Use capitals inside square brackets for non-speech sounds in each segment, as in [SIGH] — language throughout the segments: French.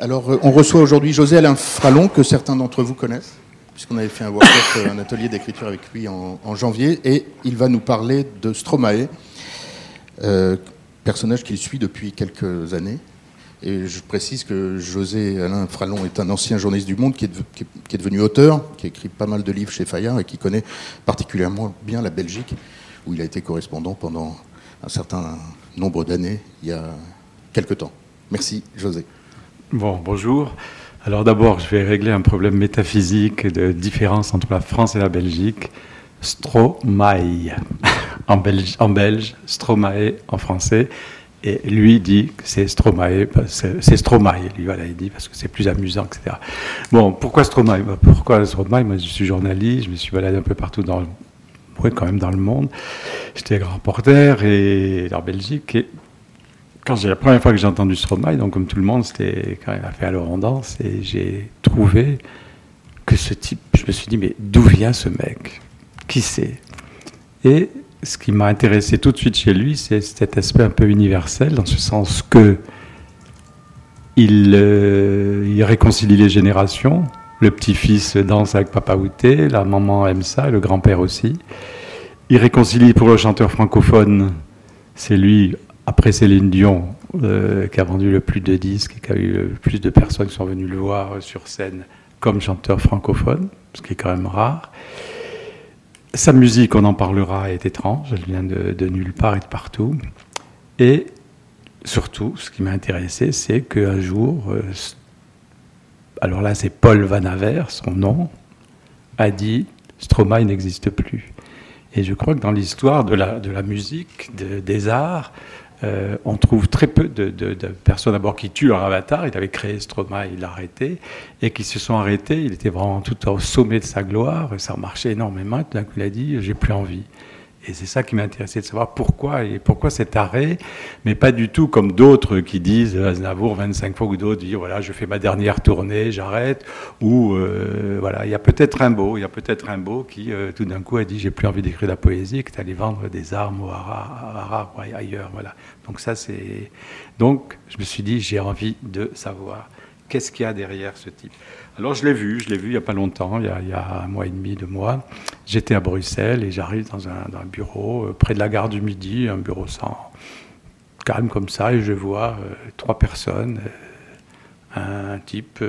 Alors, euh, on reçoit aujourd'hui José Alain Fralon, que certains d'entre vous connaissent, puisqu'on avait fait un workshop, euh, un atelier d'écriture avec lui en, janvier, et il va nous parler de Stromae, euh, personnage qu'il suit depuis quelques années. Et je précise que José Alain Fralon est un ancien journaliste du Monde qui est, devenu auteur, qui écrit pas mal de livres chez Fayard et qui connaît particulièrement bien la Belgique, où il a été correspondant pendant un certain nombre d'années, il y a quelques temps. Merci, José. Bon, bonjour. Alors d'abord, je vais régler un problème métaphysique de différence entre la France et la Belgique. Stromae en belge, Stromae en français. Et lui dit que c'est Stromae, c'est Stromae, lui, voilà, il dit, parce que c'est plus amusant, etc. Bon, pourquoi Stromae? Bah, Pourquoi Stromae? Moi, je suis journaliste, je me suis baladé un peu partout dans le, quand même dans le monde. J'étais grand reporter et en Belgique. Et quand j'ai la première fois que j'ai entendu Stromae, donc comme tout le monde, c'était quand il a fait Alors on danse, et j'ai trouvé que ce type, je me suis dit, mais d'où vient ce mec? Qui c'est? Et ce qui m'a intéressé tout de suite chez lui, c'est cet aspect un peu universel, dans ce sens que il, euh, il réconcilie les générations. Le petit-fils danse avec Papa Outé, la maman aime ça, le grand-père aussi. Il réconcilie pour le chanteur francophone, c'est lui après Céline Dion, euh, qui a vendu le plus de disques et qui a eu le plus de personnes qui sont venues le voir sur scène comme chanteur francophone, ce qui est quand même rare. Sa musique, on en parlera, est étrange, elle vient de, nulle part et de partout. Et surtout, ce qui m'a intéressé, c'est qu'un jour, euh, alors là c'est Paul Van Aver, son nom, a dit Stromae n'existe plus. Et je crois que dans l'histoire de la musique, des arts, euh, on trouve très peu de, personnes d'abord qui tuent leur avatar. Il avait créé Stroma, il l'a arrêté, et qui se sont arrêtés. Il était vraiment tout au sommet de sa gloire, ça marchait énormément. Tout d'un coup, il a dit J'ai plus envie. Et c'est ça qui m'intéressait de savoir pourquoi et pourquoi cet arrêt, mais pas du tout comme d'autres qui disent Aznavour 25 fois ou d'autres disent voilà je fais ma dernière tournée, j'arrête ou euh, voilà il y a peut-être Rimbaud, il y a peut-être Rimbaud qui euh, tout d'un coup a dit j'ai plus envie d'écrire de la poésie, que tu allais vendre des armes au Harar ailleurs voilà. Donc ça c'est donc je me suis dit j'ai envie de savoir qu'est-ce qu'il y a derrière ce type. Alors je l'ai vu, je l'ai vu il n'y a pas longtemps, il y a, un mois et demi, deux mois. J'étais à Bruxelles et j'arrive dans un, bureau euh, près de la gare du Midi, un bureau sans calme comme ça, et je vois euh, trois personnes, euh, un type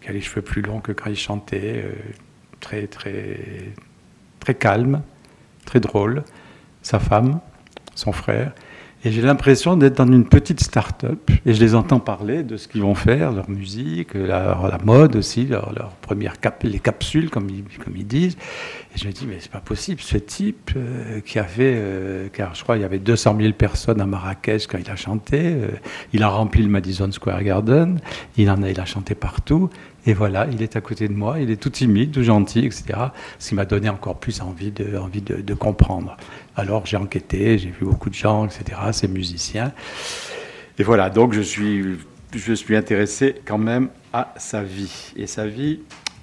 qui a les cheveux plus longs que quand il chantait, très très très calme, très drôle, sa femme, son frère, et j'ai l'impression d'être dans une petite start-up et je les entends parler de ce qu'ils vont faire, leur musique, la mode aussi, leur, leur les capsules comme ils, comme ils disent. Et je me dis mais c'est pas possible, ce type euh, qui a fait, euh, car je crois il y avait 200 000 personnes à Marrakech quand il a chanté, euh, il a rempli le Madison Square Garden, il en a, il a chanté partout. Et voilà, il est à côté de moi, il est tout timide, tout gentil, etc. Ce qui m'a donné encore plus envie de, comprendre. Alors j'ai enquêté, j'ai vu beaucoup de gens, etc., ces musiciens. Et voilà, donc je suis, je suis intéressé quand même à sa vie. Et sa vie,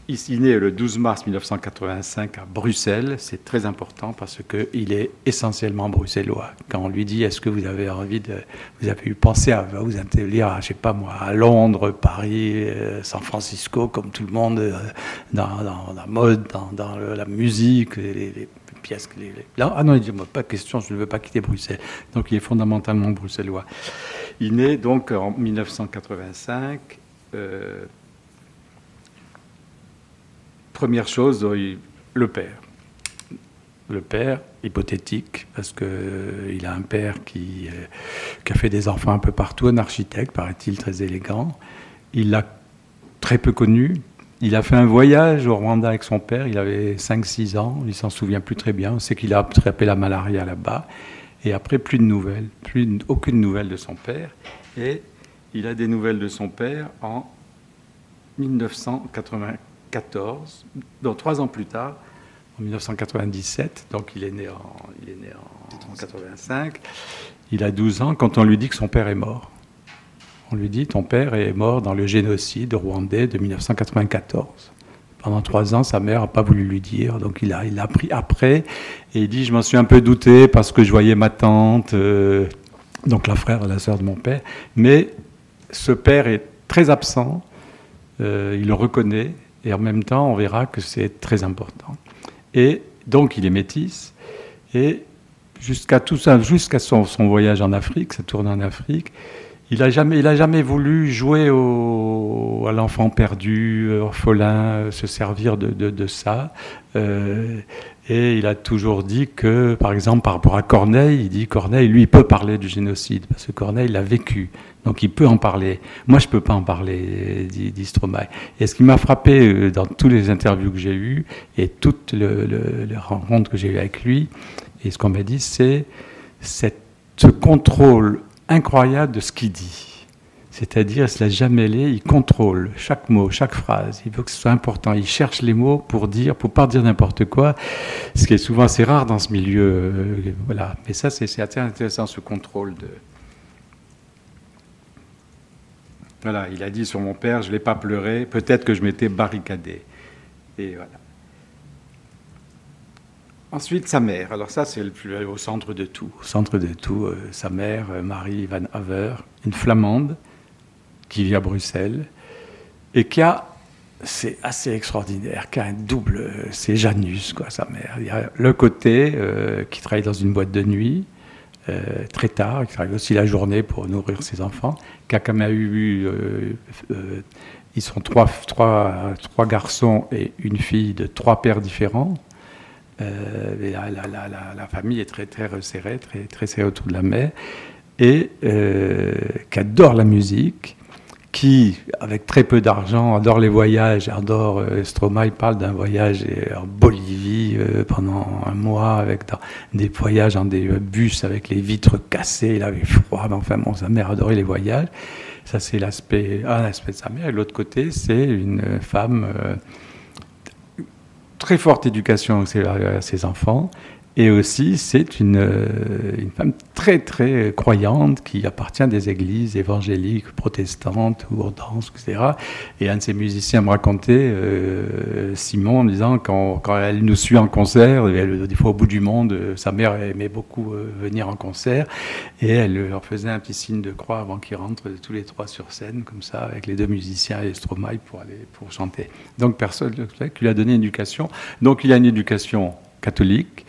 Ici, né le 12 mars 1985 à Bruxelles. C'est très important parce qu'il est essentiellement bruxellois. Quand on lui dit est-ce que vous avez envie de. Vous avez eu pensé à vous établir, à, je sais pas moi, à Londres, Paris, euh, San Francisco, comme tout le monde, euh, dans, la mode, dans, la musique, les, pièces. Les, ah non, il dit pas question, je ne veux pas quitter Bruxelles. Donc il est fondamentalement bruxellois. Il naît donc en 1985. Première chose, le père. Le père, hypothétique, parce qu'il euh, a un père qui, euh, qui, a fait des enfants un peu partout, un architecte, paraît-il, très élégant. Il l'a très peu connu. Il a fait un voyage au Rwanda avec son père, il avait 5-6 ans, il s'en souvient plus très bien. On sait qu'il a attrapé la malaria là-bas. Et après, plus de nouvelles, plus, aucune nouvelle de son père. Et il a des nouvelles de son père en 1980. 14, donc trois ans plus tard, en 1997, donc il est né en, il est né en, 85, il a 12 ans quand on lui dit que son père est mort. On lui dit ton père est mort dans le génocide rwandais de 1994. Pendant trois ans, sa mère n'a pas voulu lui dire, donc il a, il a appris après, et il dit je m'en suis un peu douté parce que je voyais ma tante, euh, donc la frère et la sœur de mon père, mais ce père est très absent, il le reconnaît, et en même temps, on verra que c'est très important. Et donc, il est métis, et jusqu'à tout ça, jusqu'à son, voyage en Afrique, sa tournée en Afrique, il n'a jamais, a jamais voulu jouer au, à l'enfant perdu, orphelin, se servir de, ça. Euh, et il a toujours dit que, par exemple, par rapport à Corneille, il dit Corneille, lui, peut parler du génocide, parce que Corneille l'a vécu. Donc il peut en parler. Moi, je ne peux pas en parler, dit, Stromae. Et ce qui m'a frappé euh, dans toutes les interviews que j'ai eues et toutes les rencontres que j'ai eues avec lui, et ce qu'on m'a dit, c'est ce contrôle incroyable de ce qu'il dit. C'est-à-dire, il ne se laisse jamais aller, il contrôle chaque mot, chaque phrase. Il veut que ce soit important. Il cherche les mots pour dire, pour pas dire n'importe quoi, ce qui est souvent assez rare dans ce milieu. Euh, voilà. Mais ça, c'est assez intéressant, ce contrôle de. Voilà, il a dit sur mon père, je ne l'ai pas pleuré, peut-être que je m'étais barricadé. Et voilà. Ensuite, sa mère. Alors ça, c'est au centre de tout. Au centre de tout, euh, sa mère, euh, Marie Van Haver, une flamande qui vit à Bruxelles et qui a, c'est assez extraordinaire, qui a un double, euh, c'est Janus, quoi, sa mère. Il y a le côté qui travaille dans une boîte de nuit, très tard, qui travaille aussi la journée pour nourrir ses enfants, qui a quand même eu, ils sont trois, trois, trois garçons et une fille de trois pères différents, euh, la, famille est très, très resserrée, très, très serrée autour de la mère, et euh, qui adore la musique, qui, avec très peu d'argent, adore les voyages, adore, euh, Stromae parle d'un voyage en Bolivie pendant un mois, avec des voyages en des bus avec les vitres cassées, il avait froid, mais enfin bon, sa mère adorait les voyages. Ça, c'est l'aspect, un aspect de sa mère. Et l'autre côté, c'est une femme très forte éducation à ses enfants et aussi, c'est une, euh, une, femme très, très croyante qui appartient à des églises évangéliques, protestantes, ou orthodoxes, etc. Et un de ses musiciens me racontait, euh, Simon, en disant quand, quand, elle nous suit en concert, des fois au bout du monde, euh, sa mère aimait beaucoup venir en concert, et elle leur faisait un petit signe de croix avant qu'ils rentrent tous les trois sur scène, comme ça, avec les deux musiciens et Stromae pour pour chanter. Donc personne qui lui a donné une éducation. Donc il y a une éducation catholique.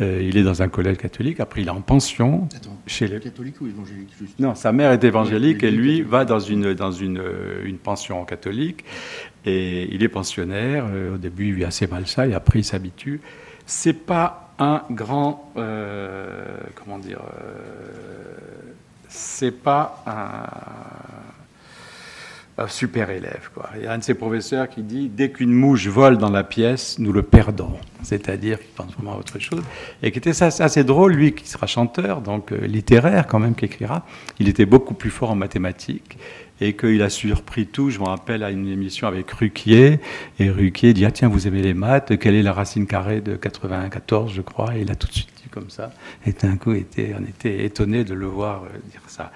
Euh, il est dans un collège catholique. Après, il est en pension. chez les... Catholique ou évangélique Non, sa mère est évangélique et lui va dans une, dans une, euh, une pension catholique. Et il est pensionnaire. Euh, au début, il vit assez mal ça et après, il s'habitue. C'est pas un grand. comment dire C'est pas un super élève. Quoi. Il y a un de ses professeurs qui dit dès qu'une mouche vole dans la pièce, nous le perdons. C'est-à-dire qu'il pense vraiment à autre chose. Et qui était assez drôle, lui qui sera chanteur, donc euh, littéraire quand même, qui écrira. Il était beaucoup plus fort en mathématiques et qu'il a surpris tout. Je me rappelle à une émission avec Ruquier, et Ruquier dit Ah, tiens, vous aimez les maths, quelle est la racine carrée de 94, je crois? Et il a tout de suite dit comme ça. Et d'un coup, on était étonné de le voir euh, dire ça.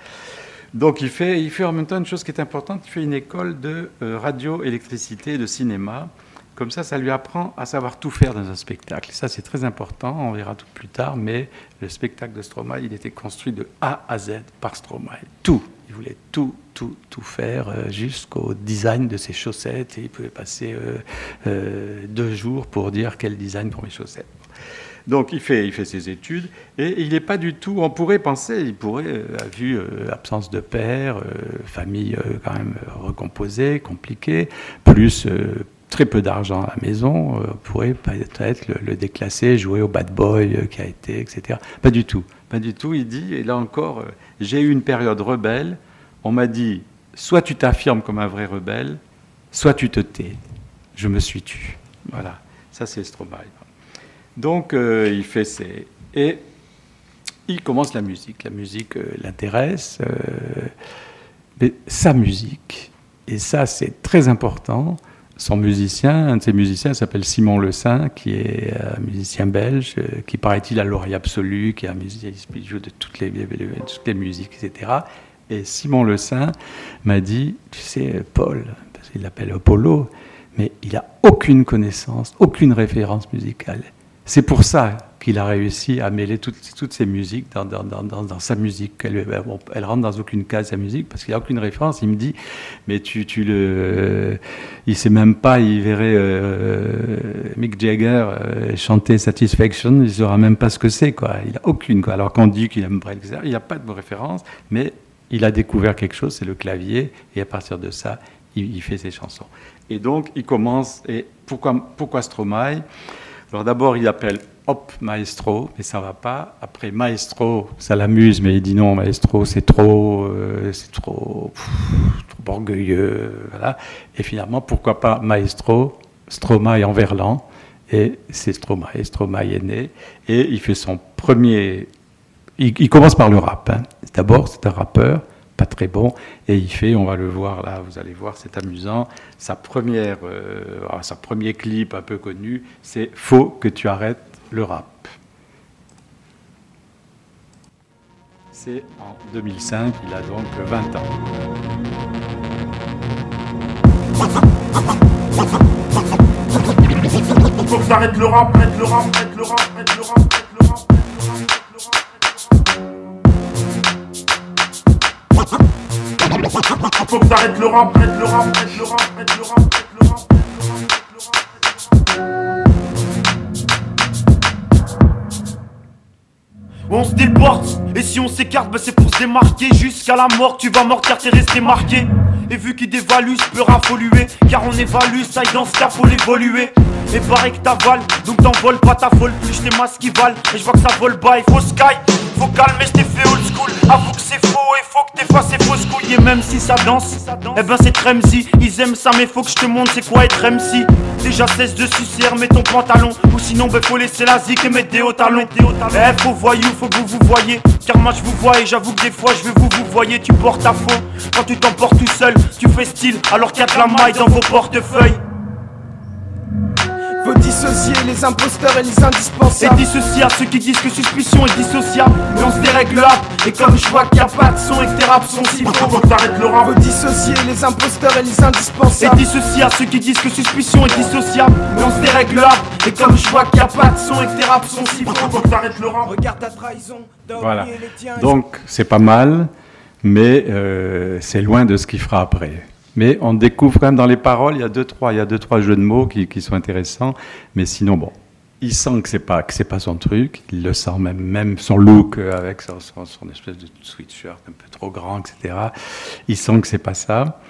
Donc il fait, il fait en même temps une chose qui est importante, il fait une école de euh, radio, électricité, de cinéma. Comme ça, ça lui apprend à savoir tout faire dans un spectacle. Ça, c'est très important, on verra tout plus tard, mais le spectacle de Stromae, il était construit de A à Z par Stromae. Tout. Il voulait tout, tout, tout faire euh, jusqu'au design de ses chaussettes. Et il pouvait passer euh, deux jours pour dire quel design pour mes chaussettes. Donc il fait, il fait ses études et il n'est pas du tout. On pourrait penser, il pourrait, euh, vu euh, absence de père, euh, famille quand même recomposée, compliquée, plus très peu d'argent à la maison, pourrait peut-être le, le, déclasser, jouer au bad boy qui a été, etc. Pas du tout, pas du tout. Il dit, et là encore, j'ai eu une période rebelle. On m'a dit, soit tu t'affirmes comme un vrai rebelle, soit tu te tais. Je me suis tu. Voilà, ça c'est Stromae. Donc euh, il fait ses... Et il commence la musique. La musique euh, l'intéresse, euh, mais sa musique, et ça c'est très important, son musicien, un de ses musiciens s'appelle Simon Le Saint, qui est un musicien belge, qui paraît-il a l'oreille absolue, qui est un musicien qui joue de toutes les, toutes les musiques, etc. Et Simon Le Saint m'a dit, tu sais, Paul, parce qu'il l'appelle Apollo, mais il n'a aucune connaissance, aucune référence musicale. C'est pour ça qu'il a réussi à mêler toutes, toutes ces musiques dans, sa musique. Elle, elle, rentre dans aucune case sa musique parce qu'il n'y a aucune référence. Il me dit, mais tu, le, il sait même pas, il verrait euh, Mick Jagger euh, chanter Satisfaction, il saura même pas ce que c'est. Il a aucune. Alors qu'on dit qu'il aime Brel. Il n'y a pas de référence, mais il a découvert quelque chose, c'est le clavier, et à partir de ça, il, il, fait ses chansons. Et donc, il commence, et pourquoi, pourquoi Stromae? Alors d'abord, il appelle Hop Maestro, mais ça va pas. Après, Maestro, ça l'amuse, mais il dit non, Maestro, c'est trop, euh, c'est trop, orgueilleux, voilà. Et finalement, pourquoi pas Maestro, Stromae en verlan, et c'est Stromae, Stromae est né, et il fait son premier il, il, commence par le rap. Hein. D'abord, c'est un rappeur, pas très bon, et il fait, on va le voir là, vous allez voir, c'est amusant. Sa première, euh, sa premier clip un peu connu, c'est Faut que tu arrêtes le rap. C'est en 2005, il a donc 20 ans. Faut que t'arrêtes le rap, le rap, arrête le rap, arrête le rap, Que t'arrêtes le rap, arrête le rap, arrête le rap, arrête le rap, arrête le rap, On se déporte, et si on s'écarte, bah c'est pour se démarquer. Jusqu'à la mort, tu vas mort car t'es resté marqué. Et vu qu'il dévalue, je peux raffoluer Car on évalue, ça dans ce cas faut l'évoluer et pareil que t'avales, donc t'envoles pas ta folle plus tes masques qui valent. Et je vois que ça vole bas, il faut sky, faut calmer, je t'ai fait old school. Avoue que c'est faux et faut que t'effaces ces fausses couilles. Et même si ça danse, eh ben c'est Tremzy. Ils aiment ça, mais faut que je te montre c'est quoi être MC. Déjà cesse de sucer, mets ton pantalon. Ou sinon, ben faut laisser la zik et mettre des hauts talons. Eh, faut voyou, faut que vous vous voyez. Car moi je vous vois et j'avoue que des fois je veux vous vous voyez. Tu portes à faux. Quand tu t'emportes tout seul, tu fais style alors qu'il y a de la maille dans vos portefeuilles. Faut dissocier les imposteurs et les indispensables. Et dissocier à ceux qui disent que suspicion est dissociable. Mais on se dérègle rap. Et comme je vois qu'il n'y a pas de son et que tes raps sont si faux, faut que t'arrêtes le rap. Faut dissocier les imposteurs et les indispensables. Et dissocier à ceux qui disent que suspicion est dissociable. Mais on se dérègle rap. Et comme je vois qu'il n'y a pas de son et que tes raps sont si faux, faut que t'arrêtes le rap. Regarde ta trahison. Voilà. Donc c'est pas mal, mais euh, c'est loin de ce qu'il fera après. Mais on découvre quand même dans les paroles, il y a deux, trois, il y a deux, trois jeux de mots qui, sont intéressants. Mais sinon, bon, il sent que c'est pas pas son truc. Il le sent même, même son look avec son, son, espèce de sweatshirt un peu trop grand, etc. Il sent que c'est pas ça.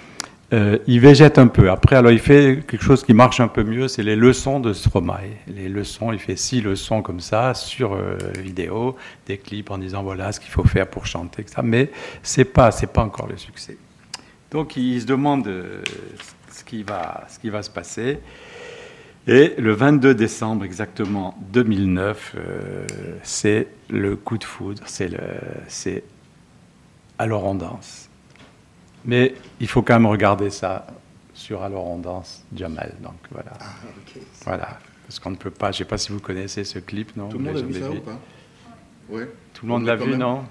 Euh, il végète un peu. Après, alors il fait quelque chose qui marche un peu mieux, c'est les leçons de Stromae. Les leçons, il fait six leçons comme ça sur euh, vidéo, des clips en disant voilà ce qu'il faut faire pour chanter, etc. Mais c'est pas, pas encore le succès. Donc il se demande ce qui va, ce qui va se passer. Et le 22 décembre exactement 2009, euh, c'est le coup de foudre, c'est Alors on danse. Mais il faut quand même regarder ça sur Alors on danse, Jamal. Donc voilà. Ah, okay. Voilà. Parce qu'on ne peut pas, je ne sais pas si vous connaissez ce clip, non? Tout le monde a vu ça ou pas? Ouais. Tout le monde l'a vu, non?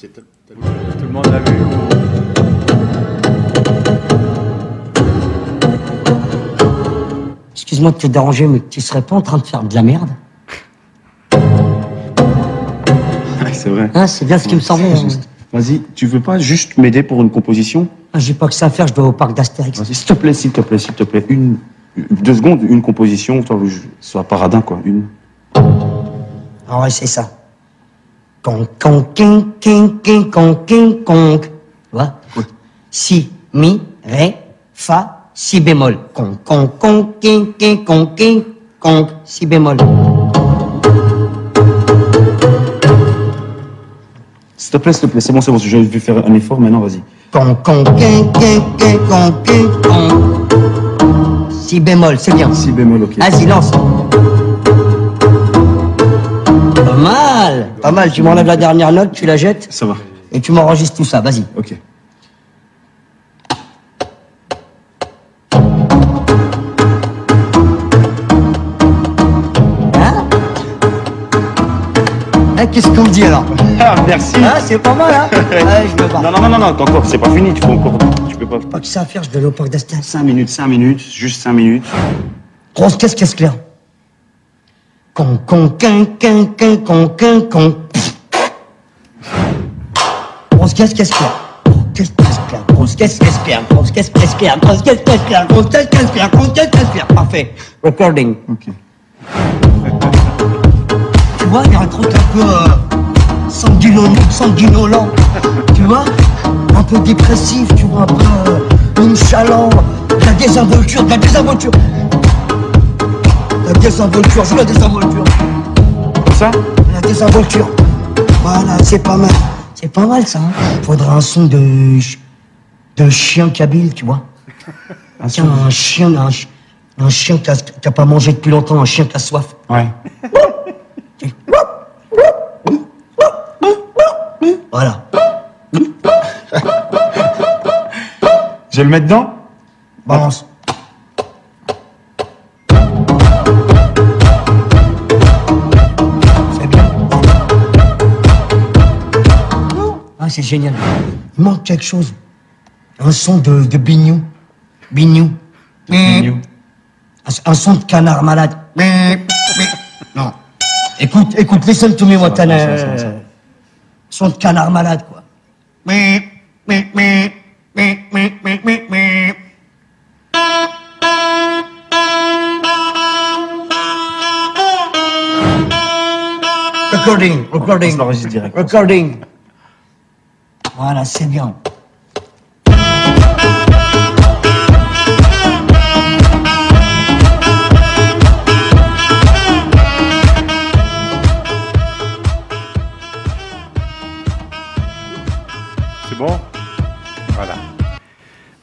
Tout le monde l'a vu Excuse-moi de te déranger, mais tu serais pas en train de faire de la merde C'est vrai. Hein, c'est bien ce qui me semblait. hein. Vas-y, tu veux pas juste m'aider pour une composition Ah, J'ai pas que ça à faire, je dois au parc d'Astérix. Vas-y, s'il te plaît, s'il te plaît, s'il te plaît. Une, deux secondes, une composition, toi, je sois paradin, quoi. Une. Ah ouais, c'est ça. Con, con, king, king, king, con, king, con. Tu vois Si, mi, ré, fa, si bémol. Con, con, con, king, king, con, king, con, si bémol. S'il te plaît, s'il te plaît, c'est bon, c'est bon, j'ai vu faire un effort, maintenant, vas-y. Con, con, king, king, king, con, king, con. Si bémol, c'est bien. Si bémol, ok. Vas-y, lance. Pas mal, pas mal. Tu m'enlèves la dernière note, tu la jettes Ça va, et tu m'enregistres tout ça. Vas-y. ok. Qu'est-ce qu'on me dit alors [LAUGHS] Ah, merci Hein, c'est pas mal, hein [LAUGHS] Ouais, je me Non, non, non, non, encore, c'est pas fini, tu peux encore. Tu peux pas. Pas que ça à faire, je dois aller au parc d'Astérix. 5 minutes, 5 minutes, juste 5 minutes. Grosse caisse, caisse claire. con, con, quin, quin, quin, con, quin, con. Grosse caisse, caisse pierre. Grosse caisse, caisse pierre. Grosse caisse, caisse pierre. Grosse caisse, caisse pierre. Grosse caisse, caisse pierre. Grosse caisse, caisse pierre. Grosse caisse, caisse pierre. Parfait. Recording. Ok. Tu vois, il y a un truc un peu euh, sanguinolent, sanguinolent. tu vois Un peu dépressif, tu vois, un peu euh, nonchalant. De la désinvolture, de la désinvolture. La désinvolture, je veux la désinvolture. Ça? La désinvolture. Voilà, c'est pas mal. C'est pas mal ça. Hein Faudrait un son de de chien kabyle, tu vois. Tiens, un chien, un, un chien qui a, qui a pas mangé depuis longtemps, un chien qui a soif. Ouais. Voilà. Je vais le mettre dedans Balance. C'est bien. Ah, c'est génial. Il manque quelque chose. Un son de, de bignou. Bignou. Mignon. Un, un son de canard malade. Non. Écoute, écoute, listen to me, ça. Son de canard malade, quoi. Recording, recording. On l'enregistre direct. Recording. Voilà, c'est bien.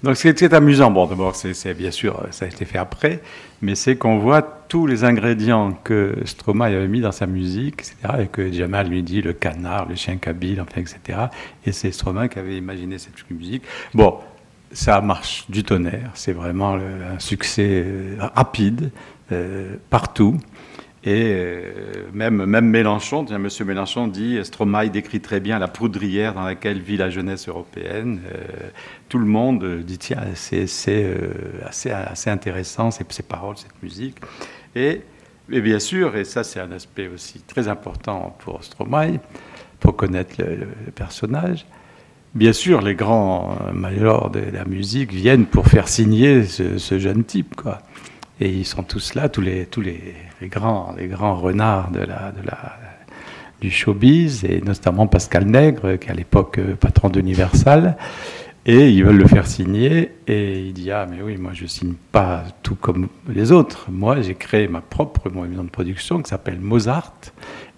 Donc ce qui est amusant, bon d'abord c'est bien sûr ça a été fait après, mais c'est qu'on voit tous les ingrédients que Stromae avait mis dans sa musique, etc. Et que Jamal lui dit le canard, le chien kabyle, enfin etc. Et c'est Stromae qui avait imaginé cette musique. Bon, ça marche du tonnerre, c'est vraiment un succès euh, rapide euh, partout. Et euh, même, même Mélenchon, Monsieur Mélenchon dit Stromae décrit très bien la poudrière dans laquelle vit la jeunesse européenne. Euh, tout le monde euh, dit tiens, c'est assez, intéressant ces, paroles, cette musique. Et, et bien sûr, et ça c'est un aspect aussi très important pour Stromae, pour connaître le, personnage. Bien sûr, les grands majors de la musique viennent pour faire signer ce, ce jeune type, quoi. Et ils sont tous là, tous les, grands, renards du showbiz, et notamment Pascal Nègre, qui est à l'époque euh, patron d'Universal. Et ils veulent le faire signer, et il dit Ah, mais oui, moi je signe pas tout comme les autres. Moi, j'ai créé ma propre maison de production qui s'appelle Mozart,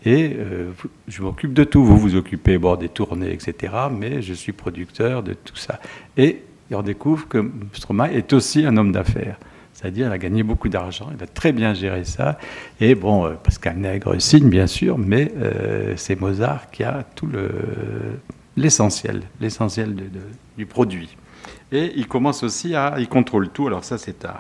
et euh, je m'occupe de tout. Vous vous occupez bon, des tournées, etc., mais je suis producteur de tout ça. Et on découvre que Stromae est aussi un homme d'affaires. C'est-à-dire, il a gagné beaucoup d'argent, il a très bien géré ça. Et bon, euh, Pascal Nègre signe, bien sûr, mais euh, c'est Mozart qui a tout le, l'essentiel, l'essentiel du produit. Et il commence aussi à, il contrôle tout. Alors ça, c'est un,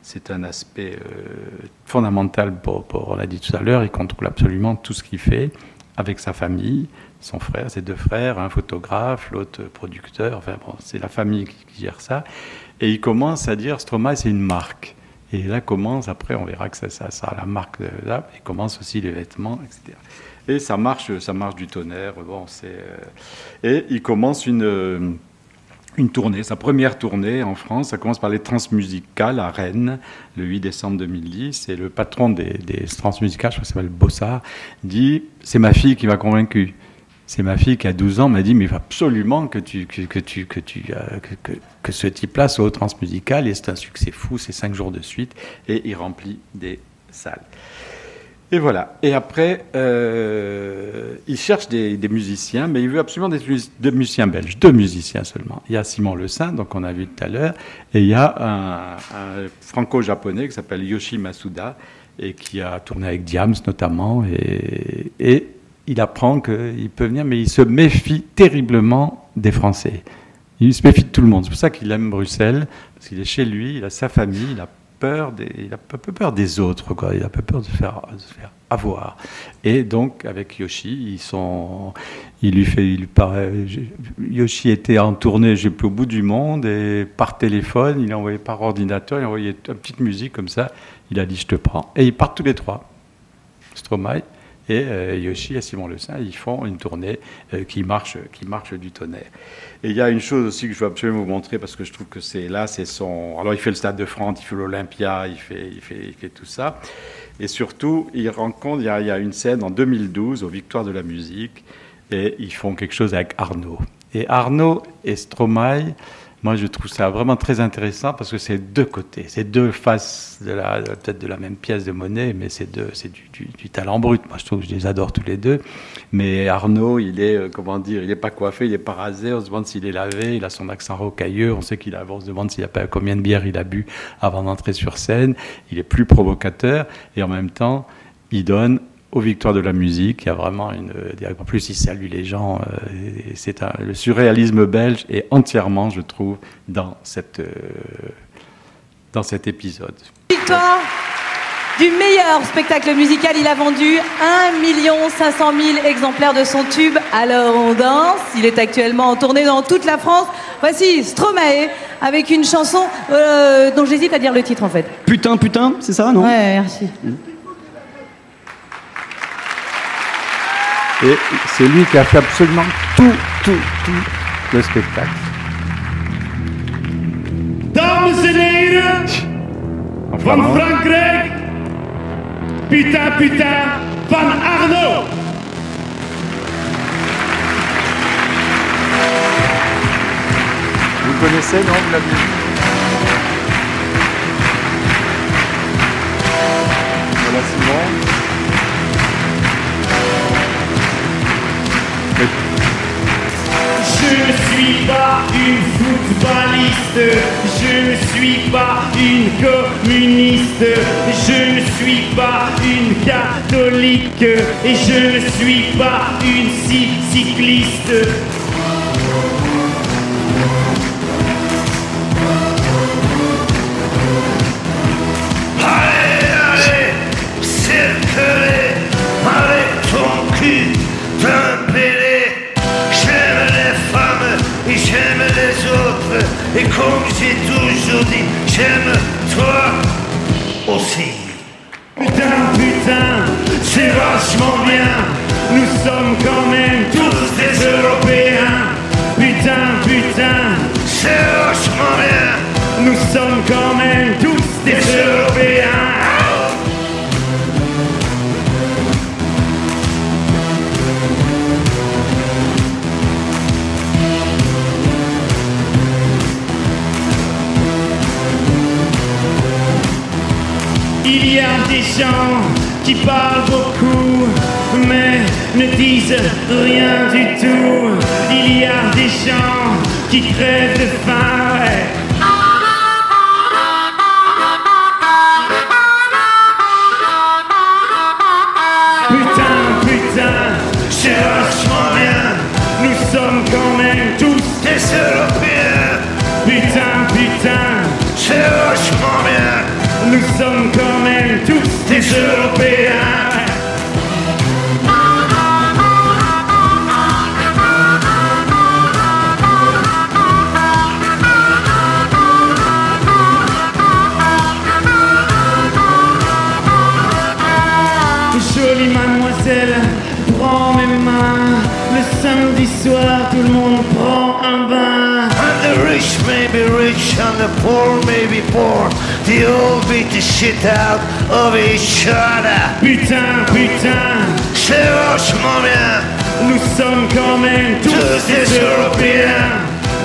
c'est un aspect euh, fondamental pour, pour- on l'a dit tout à l'heure, il contrôle absolument tout ce qu'il fait avec sa famille, son frère, ses deux frères, un photographe, l'autre producteur. Enfin bon, c'est la famille qui gère ça. Et il commence à dire Stromae, c'est une marque. Et là commence, après on verra que ça, ça sera la marque de là, et commence aussi les vêtements, etc. Et ça marche, ça marche du tonnerre. Bon, euh, et il commence une euh, une tournée, sa première tournée en France. Ça commence par les Transmusicales à Rennes, le 8 décembre 2010. Et le patron des, des Transmusicales, je crois qu'il s'appelle Bossard, dit C'est ma fille qui m'a convaincu. C'est ma fille qui a 12 ans, m'a dit Mais il faut absolument que, tu, que, tu, que, tu, euh, que, que, ce type-là soit au Transmusical. Et c'est un succès fou, c'est 5 jours de suite. Et il remplit des salles. Et voilà. Et après, euh, il cherche des, musiciens, mais il veut absolument des, mus- des musiciens belges, deux musiciens seulement. Il y a Simon Le Saint, donc on a vu tout à l'heure, et il y a un, franco-japonais qui s'appelle Yoshi Masuda, et qui a tourné avec Diams notamment, et il apprend qu'il peut venir, mais il se méfie terriblement des Français. Il se méfie de tout le monde. C'est pour ça qu'il aime Bruxelles, parce qu'il est chez lui, il a sa famille, il a peur des, il a peu peur des autres. Il a peu peur de se faire, avoir. Et donc, avec Yoshi, ils sont, il lui fait, il paraît, Yoshi était en tournée, j'ai plus au bout du monde, et par téléphone, il a envoyé par ordinateur, il a envoyé une petite musique comme ça. Il a dit, je te prends. Et ils partent tous les trois. Stromae et euh, Yoshi et Simon Le Saint, ils font une tournée euh, qui, marche, qui marche du tonnerre. Et il y a une chose aussi que je veux absolument vous montrer parce que je trouve que c'est là, c'est son. Alors il fait le Stade de France, il fait l'Olympia, il fait, il, fait, il fait tout ça. Et surtout, il rencontre, il y, a, y a une scène en 2012 aux Victoires de la musique et ils font quelque chose avec Arnaud. Et Arnaud et Stromae, moi, je trouve ça vraiment très intéressant parce que c'est deux côtés, c'est deux faces de la, peut-être de la même pièce de monnaie, mais c'est deux, c'est du, talent brut. Moi, je trouve que je les adore tous les deux. Mais Arnaud, il est, euh, comment dire, il n'est pas coiffé, il n'est pas rasé. On se demande s'il est lavé. Il a son accent rocailleux. On sait qu'il a, on se demande s'il a pas combien de bières il a bu avant d'entrer sur scène. Il est plus provocateur et en même temps, il donne aux victoires de la musique. Il y a vraiment une. En plus, il salue les gens. euh, c'est un- le surréalisme belge est entièrement, je trouve, dans cette euh, dans cet épisode. Victoire du meilleur spectacle musical. Il a vendu 1 500 000 exemplaires de son tube Alors on danse. Il est actuellement en tournée dans toute la France. Voici Stromae avec une chanson euh, dont j'hésite à dire le titre en fait. Putain, putain, c'est ça, non? Ouais, merci. Et c'est lui qui a fait absolument tout, tout, tout le spectacle. Dames en heren En van. Frankrijk, Putain Putain van Arnaud. Vous connaissez, non vous l'avez Voilà Simon. Je ne suis pas une footballiste, je ne suis pas une communiste, je ne suis pas une catholique. Et je ne suis pas une cy- cycliste. Mademoiselle, prends mes mains. Le samedi soir, tout le monde prend un bain. And the rich may be rich and the poor may be poor. They all beat the shit out of each other. Putain, putain, C'est vachement bien. nous sommes quand même tous des Européens.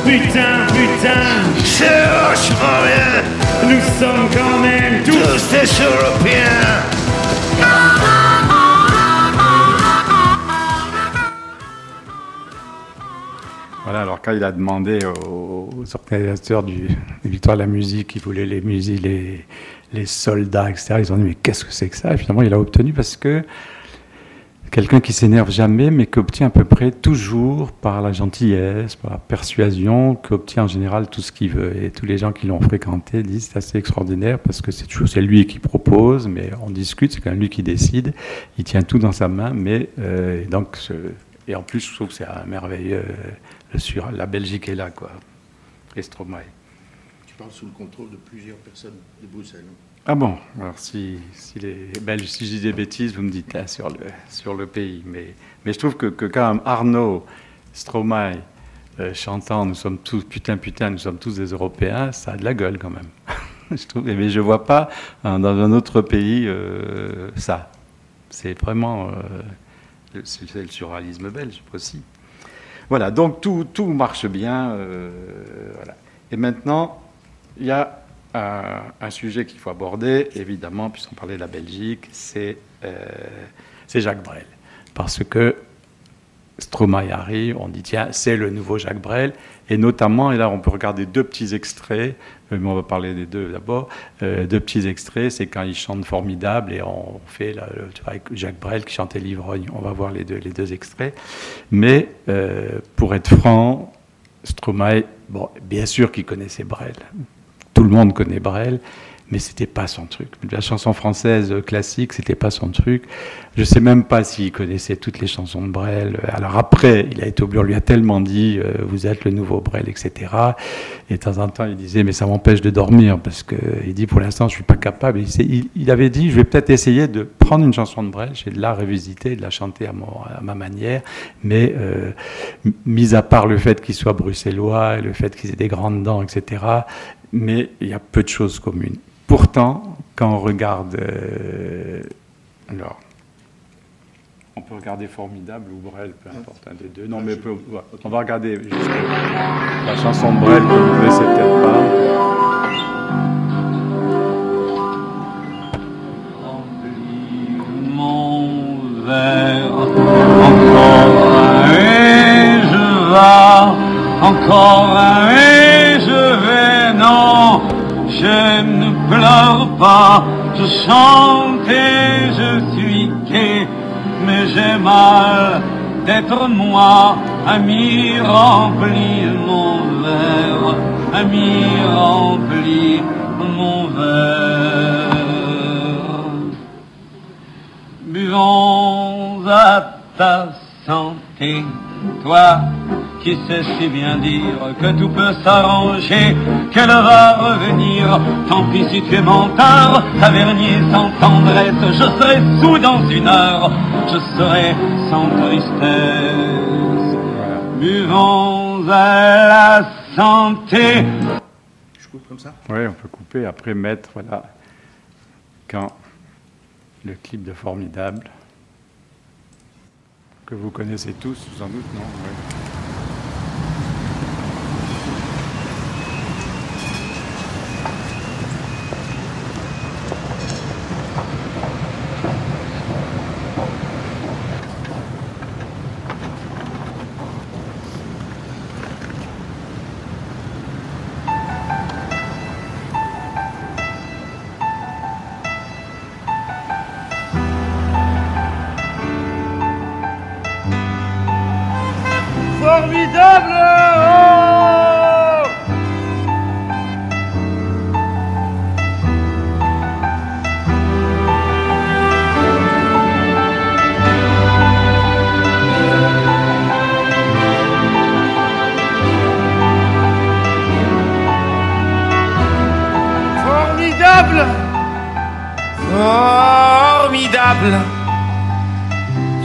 Putain, putain, C'est vachement bien. nous sommes quand même tous Tous des Européens. Alors quand il a demandé aux, organisateurs du, des Victoires de la musique, ils voulaient les musiques, les, soldats, etc., ils ont dit mais qu'est-ce que c'est que ça? Et finalement, il a obtenu parce que quelqu'un qui s'énerve jamais, mais qui obtient à peu près toujours par la gentillesse, par la persuasion, qui obtient en général tout ce qu'il veut. Et tous les gens qui l'ont fréquenté disent c'est assez extraordinaire parce que c'est toujours lui qui propose, mais on discute, c'est quand même lui qui décide. Il tient tout dans sa main, mais euh, donc et en plus je trouve que c'est un merveilleux. Sur la Belgique est là quoi. Et Stromae. Tu parles sous le contrôle de plusieurs personnes de Bruxelles. hein. Ah bon, alors si, si les Belges, si je dis des bêtises, vous me dites là sur le, sur le pays. Mais, mais je trouve que, que quand même Arnaud, Stromae, euh, chantant Nous sommes tous, putain, putain, nous sommes tous des Européens, ça a de la gueule quand même. [LAUGHS] je trouve, mais je vois pas hein, dans un autre pays euh, ça. C'est vraiment. euh, c'est le surréalisme belge aussi. Voilà, donc tout, tout marche bien. euh. Et maintenant, il y a un, sujet qu'il faut aborder, évidemment, puisqu'on parlait de la Belgique, c'est euh, Jacques Brel. Parce que Stromae arrive, on dit tiens, c'est le nouveau Jacques Brel. Et notamment, et là on peut regarder deux petits extraits, euh, mais on va parler des deux d'abord. Euh, deux petits extraits, c'est quand il chante Formidable et on fait Jacques Brel qui chantait L'Ivrogne. On va voir les deux, les deux extraits. Mais euh, pour être franc, Stromae, bon, bien sûr qu'il connaissait Brel. Tout le monde connaît Brel, mais c'était pas son truc. La chanson française euh, classique, c'était pas son truc. Je sais même pas s'il connaissait toutes les chansons de Brel. Alors après, il a été on lui a tellement dit, euh, vous êtes le nouveau Brel, etc. Et de temps en temps, il disait, mais ça m'empêche de dormir parce que il dit, pour l'instant, je suis pas capable. Il, avait dit, je vais peut-être essayer de prendre une chanson de Brel, j'ai de la revisiter, de la chanter à, ma manière, mais euh, mis à part le fait qu'il soit bruxellois, et le fait qu'il ait des grandes dents, etc. Mais il y a peu de choses communes. Pourtant, quand on regarde, euh, alors, on peut regarder Formidable ou Brel, peu importe un des deux. Non, mais on va regarder juste la chanson Brel que vous ne connaissez peut-être pas. Encore un et je vais, encore un et je vais. Non, je ne pleure pas, je chante et je suis gai, mais j'ai mal d'être moi, ami rempli mon verre, ami rempli mon verre. Buvons à ta santé, toi qui sais si bien dire que tout peut s'arranger, qu'elle va revenir. Tant pis si tu es mentard, tavernier sans tendresse, je serai sous dans une heure, je serai sans tristesse. Buvons à la santé. Je coupe comme ça? Oui, on peut couper, après mettre, voilà, quand le clip de Formidable, que vous connaissez tous, sans doute, non?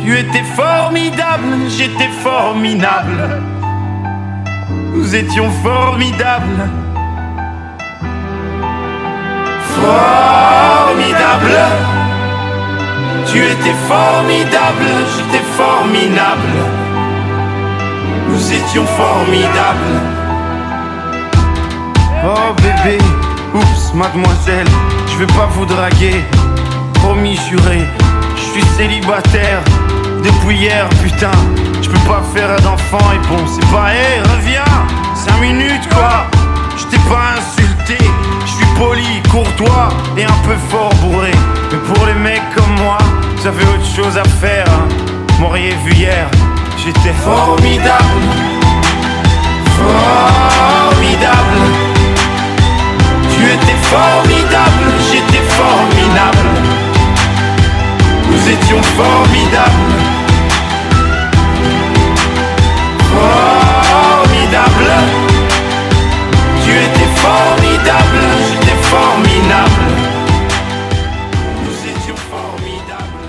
Tu étais formidable, j'étais formidable. Nous étions formidables. Formidable. Tu étais formidable, j'étais formidable. Nous étions formidables. Oh bébé, oups mademoiselle, je vais pas vous draguer Promis juré, je suis célibataire depuis hier putain. Je peux pas faire d'enfant et bon c'est pas hé reviens. Cinq minutes quoi. Je t'ai pas insulté. Je suis poli, courtois et un peu fort bourré. Mais pour les mecs comme moi Vous avez autre chose à faire hein. M'auriez vu hier. J'étais formidable. Formidable. Tu étais formidable, j'étais formidable nous étions formidables. Formidable. Tu étais formidable, j'étais formidable. Nous étions formidables.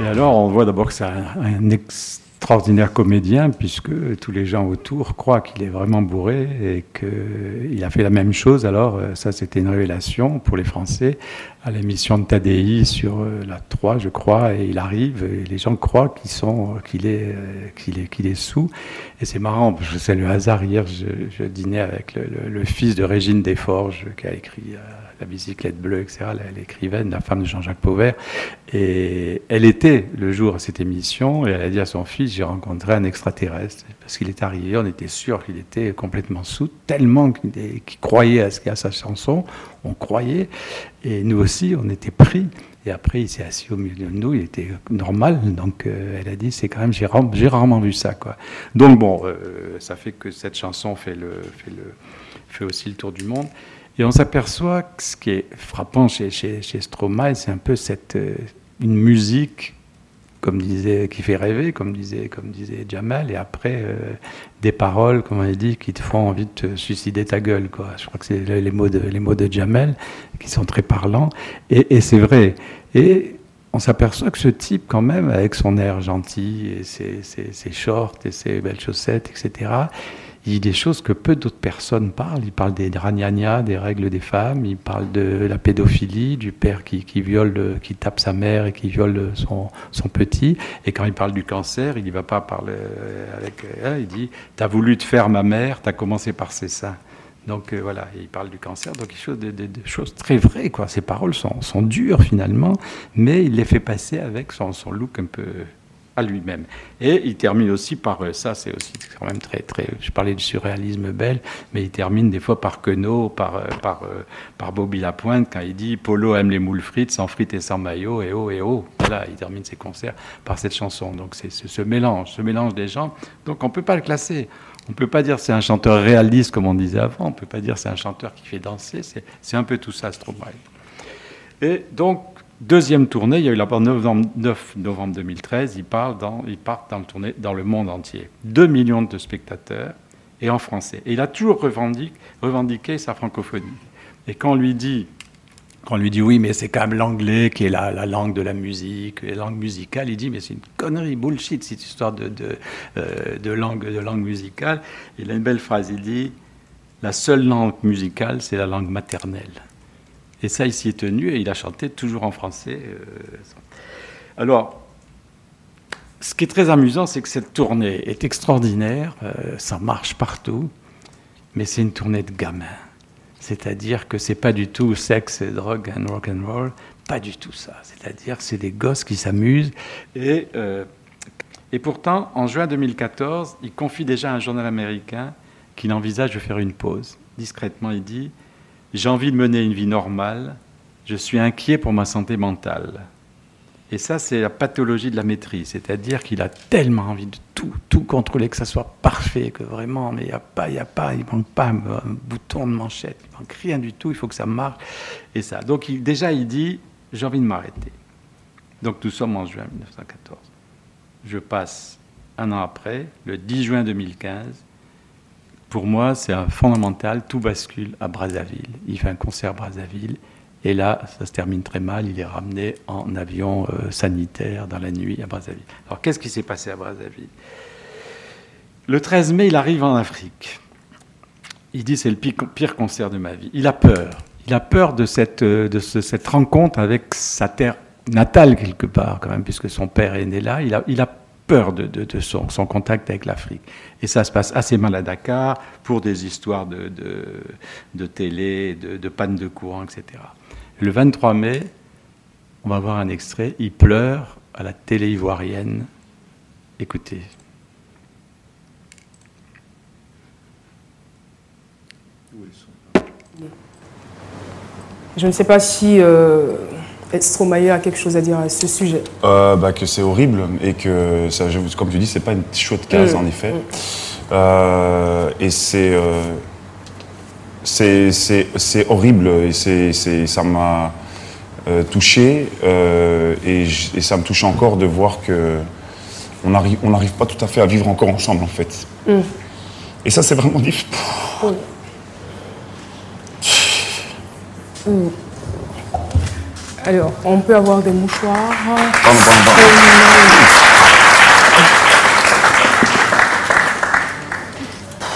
Et alors, on voit d'abord que c'est un, un ex extraordinaire comédien, puisque tous les gens autour croient qu'il est vraiment bourré et qu'il a fait la même chose. Alors, euh, ça, c'était une révélation pour les Français à l'émission de Tadei sur euh, la 3, je crois, et il arrive, et les gens croient qu'il sont, qu'il est, euh, qu'il est, qu'il est sous. Et c'est marrant, parce que c'est le hasard. Hier, je, dînais avec le, fils de Régine Desforges, qui a écrit euh, La bicyclette bleue, etc., l'écrivaine, la femme de Jean-Jacques Pauvert. Et elle était le jour à cette émission, et elle a dit à son fils J'ai rencontré un extraterrestre. Parce qu'il est arrivé, on était sûr qu'il était complètement sous, tellement qu'il croyait à, sa chanson, on croyait. Et nous aussi, on était pris. Et après, il s'est assis au milieu de nous, il était normal. Donc, euh, elle a dit, c'est quand même, j'ai rarement vu ça. Donc, bon, euh, ça fait que cette chanson fait aussi le tour du monde. Et on s'aperçoit que ce qui est frappant chez, chez, chez Stromae, c'est un peu cette, euh, une musique, comme disait, qui fait rêver, comme disait, comme disait Jamal, et après, euh, des paroles, comme on a dit, qui te font envie de te suicider ta gueule, quoi. Je crois que c'est les mots de, les mots de Jamel qui sont très parlants. Et, c'est vrai. Et on s'aperçoit que ce type, quand même, avec son air gentil et ses, ses shorts et ses belles chaussettes, etc., il dit des choses que peu d'autres personnes parlent. Il parle des ragnagnas, des règles des femmes, il parle de la pédophilie, du père qui, qui viole, le- qui tape sa mère et qui viole son, son petit. Et quand il parle du cancer, il n'y va pas parler avec elle, il dit T'as voulu te faire ma mère, t'as commencé par ses seins. Donc euh, voilà, il parle du cancer, donc il chose de, de- de choses très vraies. Quoi. Ses paroles sont, sont dures finalement, mais il les fait passer avec son, son look un peu à lui-même. Et il termine aussi par euh, ça, c'est aussi quand même très, très. Je parlais du surréalisme belle, mais il termine des fois par Queneau, par, euh, par, euh, par Bobby Lapointe, quand il dit Polo aime les moules frites, sans frites et sans maillot, et oh, et oh. Voilà, il termine ses concerts par cette chanson. Donc c'est ce, mélange, ce mélange des gens. Donc on ne peut pas le classer. On ne peut pas dire c'est un chanteur réaliste comme on disait avant, on ne peut pas dire c'est un chanteur qui fait danser, c'est un peu tout ça, Stromae. Et donc, deuxième tournée, il y a eu la 9 novembre 2013, il part dans, dans, le tournée, dans le monde entier. 2 millions de spectateurs, et en français. Et il a toujours revendiqué, sa francophonie. Et quand on lui dit, quand on lui dit oui, mais c'est quand même l'anglais qui est la, la langue de la musique, la langue musicale, il dit mais c'est une connerie, bullshit, cette histoire de, de, euh, de langue, de langue musicale. Il a une belle phrase, il dit la seule langue musicale, c'est la langue maternelle. Et ça, il s'y est tenu et il a chanté toujours en français. euh, Alors, ce qui est très amusant, c'est que cette tournée est extraordinaire, euh, ça marche partout, mais c'est une tournée de gamins. C'est-à-dire que c'est pas du tout sexe et drogue and rock and roll, pas du tout ça. C'est-à-dire que c'est des gosses qui s'amusent et euh, et pourtant, en juin 2014, il confie déjà à un journal américain qu'il envisage de faire une pause. Discrètement, il dit J'ai envie de mener une vie normale, je suis inquiet pour ma santé mentale. Et ça, c'est la pathologie de la maîtrise, c'est-à-dire qu'il a tellement envie de tout, tout contrôler, que ça soit parfait, que vraiment, il n'y a pas, il y a pas, il manque pas un, bouton de manchette, il manque rien du tout, il faut que ça marche. Et ça. Donc déjà, il dit J'ai envie de m'arrêter. Donc nous sommes en juin 1914 je passe un an après, le 10 juin 2015. Pour moi, c'est un fondamental, tout bascule à Brazzaville. Il fait un concert à Brazzaville, et là, ça se termine très mal. Il est ramené en avion euh, sanitaire dans la nuit à Brazzaville. Alors, qu'est-ce qui s'est passé à Brazzaville? Le 13 mai, il arrive en Afrique. Il dit c'est le pi- pire concert de ma vie. Il a peur. Il a peur de cette, euh, de ce- cette rencontre avec sa terre natale quelque part quand même, puisque son père est né là. Il a, il a de, son, contact avec l'Afrique. Et ça se passe assez mal à Dakar pour des histoires de, de, télé, de, de panne de courant, etc. Le 23 mai, on va voir un extrait. Il pleure à la télé ivoirienne. Écoutez. Je ne sais pas si euh, Stromae a quelque chose à dire à ce sujet? Euh, bah, que c'est horrible et que, ça, je- comme tu dis, c'est pas une chouette case Mm. en effet. Euh, et c'est, euh, c'est, c'est, horrible et c'est, c'est, ça m'a touché et, ça me touche encore de voir que on n'arrive on n'arrive pas tout à fait à vivre encore ensemble en fait. Mm. Et ça c'est vraiment difficile. [LAUGHS] Alors, on peut avoir des mouchoirs. Pardon, pardon.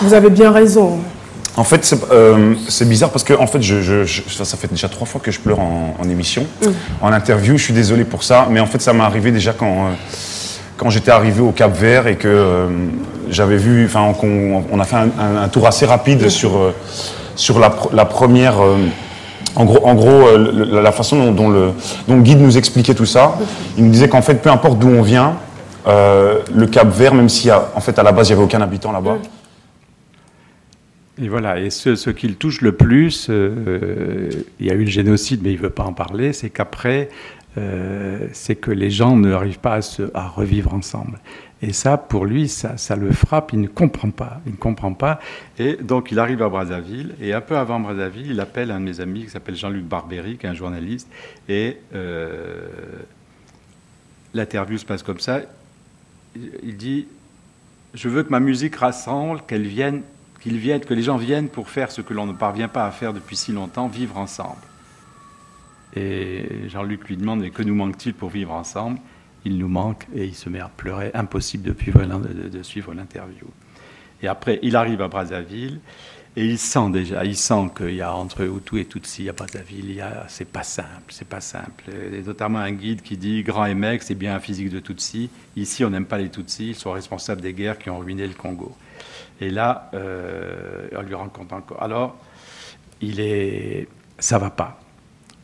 Vous avez bien raison. En fait, c'est euh, bizarre parce que en fait, je, je- je- ça, fait déjà trois fois que je pleure en, en émission, en interview. Je suis désolé pour ça, mais en fait, ça m'est arrivé déjà quand, euh, quand j'étais arrivé au Cap Vert et que euh, j'avais vu, enfin, qu'on on a fait un, un- un tour assez rapide sur, euh, sur la, pr- la première. En gros, euh, la, façon dont, le, guide nous expliquait tout ça, il nous disait qu'en fait, peu importe d'où on vient, euh, le Cap Vert, même si en fait à la base il n'y avait aucun habitant là-bas, Et voilà, et ce, qui le touche le plus, euh, il y a eu le génocide, mais il ne veut pas en parler, c'est qu'après, c'est que les gens n'arrivent pas à revivre ensemble. Et ça, pour lui, ça, ça le frappe, il ne comprend pas, il ne comprend pas. Et donc, il arrive à Brazzaville, et un peu avant Brazzaville, il appelle un de mes amis qui s'appelle Jean-Luc Barbéry, qui est un journaliste, et euh, l'interview se passe comme ça. Il, dit Je veux que ma musique rassemble, qu'elle vienne qu'ils viennent, que les gens viennent pour faire ce que l'on ne parvient pas à faire depuis si longtemps, vivre ensemble. Et Jean-Luc lui demande, mais que nous manque-t-il pour vivre ensemble? Il nous manque, et il se met à pleurer, impossible de suivre de- suivre l'interview. Et après, il arrive à Brazzaville, et il sent déjà, il sent qu'il y a entre Hutu et Tutsi à Brazzaville, c'est pas simple, c'est pas simple. Et notamment un guide qui dit, grand mec, c'est bien un physique de Tutsi. Ici, on n'aime pas les Tutsis, ils sont responsables des guerres qui ont ruiné le Congo. Et là, euh, on lui rencontre encore. Alors, il est, ça va pas.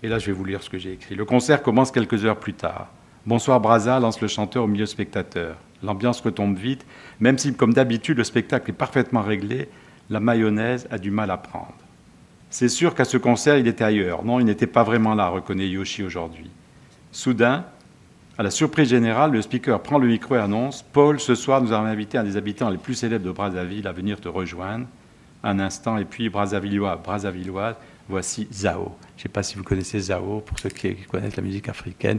Et là, je vais vous lire ce que j'ai écrit. Le concert commence quelques heures plus tard. Bonsoir Braza, lance le chanteur au milieu spectateur. L'ambiance retombe vite, même si, comme d'habitude, le spectacle est parfaitement réglé, la mayonnaise a du mal à prendre. C'est sûr qu'à ce concert, il était ailleurs. Non, il n'était pas vraiment là, reconnaît Yoshi aujourd'hui. Soudain, à la surprise générale, le speaker prend le micro et annonce Paul, ce soir, nous avons invité un des habitants les plus célèbres de Brazzaville à venir te rejoindre. Un instant, et puis Brazzavillois, Brazzavilloise, voici Zao. Je ne sais pas si vous connaissez Zao, pour ceux qui, qui connaissent la musique africaine.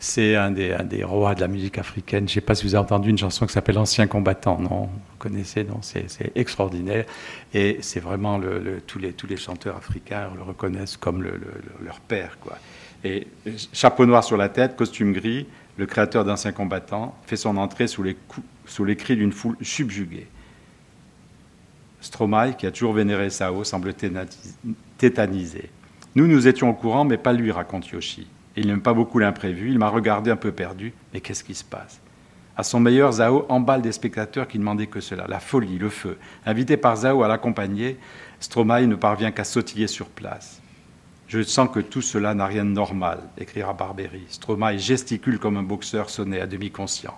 C'est un des, rois de la musique africaine. Je ne sais pas si vous avez entendu une chanson qui s'appelle Ancien combattant. Non, vous connaissez, non, c'est extraordinaire. Et c'est vraiment tous, les, chanteurs africains le reconnaissent comme le- le- le- leur père. Quoi. Et chapeau noir sur la tête, costume gris, le créateur d'Ancien combattant fait son entrée sous les, cris d'une foule subjuguée. Stromae, qui a toujours vénéré Sao, semble tétanisé. Nous, nous étions au courant, mais pas lui, raconte Yoshi. Il n'aime pas beaucoup l'imprévu, il m'a regardé un peu perdu, mais qu'est-ce qui se passe? À son meilleur, Zao emballe des spectateurs qui demandaient que cela, la folie, le feu. Invité par Zao à l'accompagner, Stromae ne parvient qu'à sautiller sur place. Je sens que tout cela n'a rien de normal, écrira Barberi. Stromae gesticule comme un boxeur sonné à demi conscient.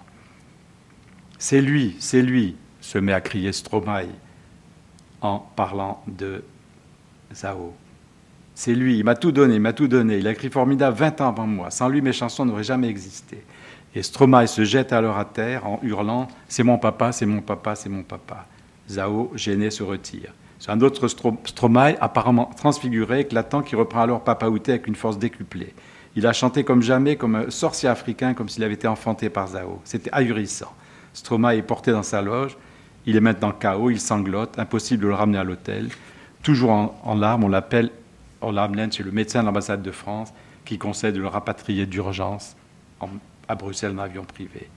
C'est lui, c'est lui, se met à crier Stromae en parlant de Zao. C'est lui, il m'a tout donné, il m'a tout donné. Il a écrit formidable 20 ans avant moi. Sans lui, mes chansons n'auraient jamais existé. Et Stromae se jette alors à terre en hurlant C'est mon papa, c'est mon papa, c'est mon papa. Zao, gêné, se retire. C'est un autre Stro- Stromae, apparemment transfiguré, éclatant, qui reprend alors Papa Outé avec une force décuplée. Il a chanté comme jamais, comme un sorcier africain, comme s'il avait été enfanté par Zao. C'était ahurissant. Stromae est porté dans sa loge. Il est maintenant KO, il sanglote, impossible de le ramener à l'hôtel. Toujours en larmes, on l'appelle, l'amène chez le médecin de l'ambassade de France qui conseille de le rapatrier d'urgence en- à Bruxelles en avion privé.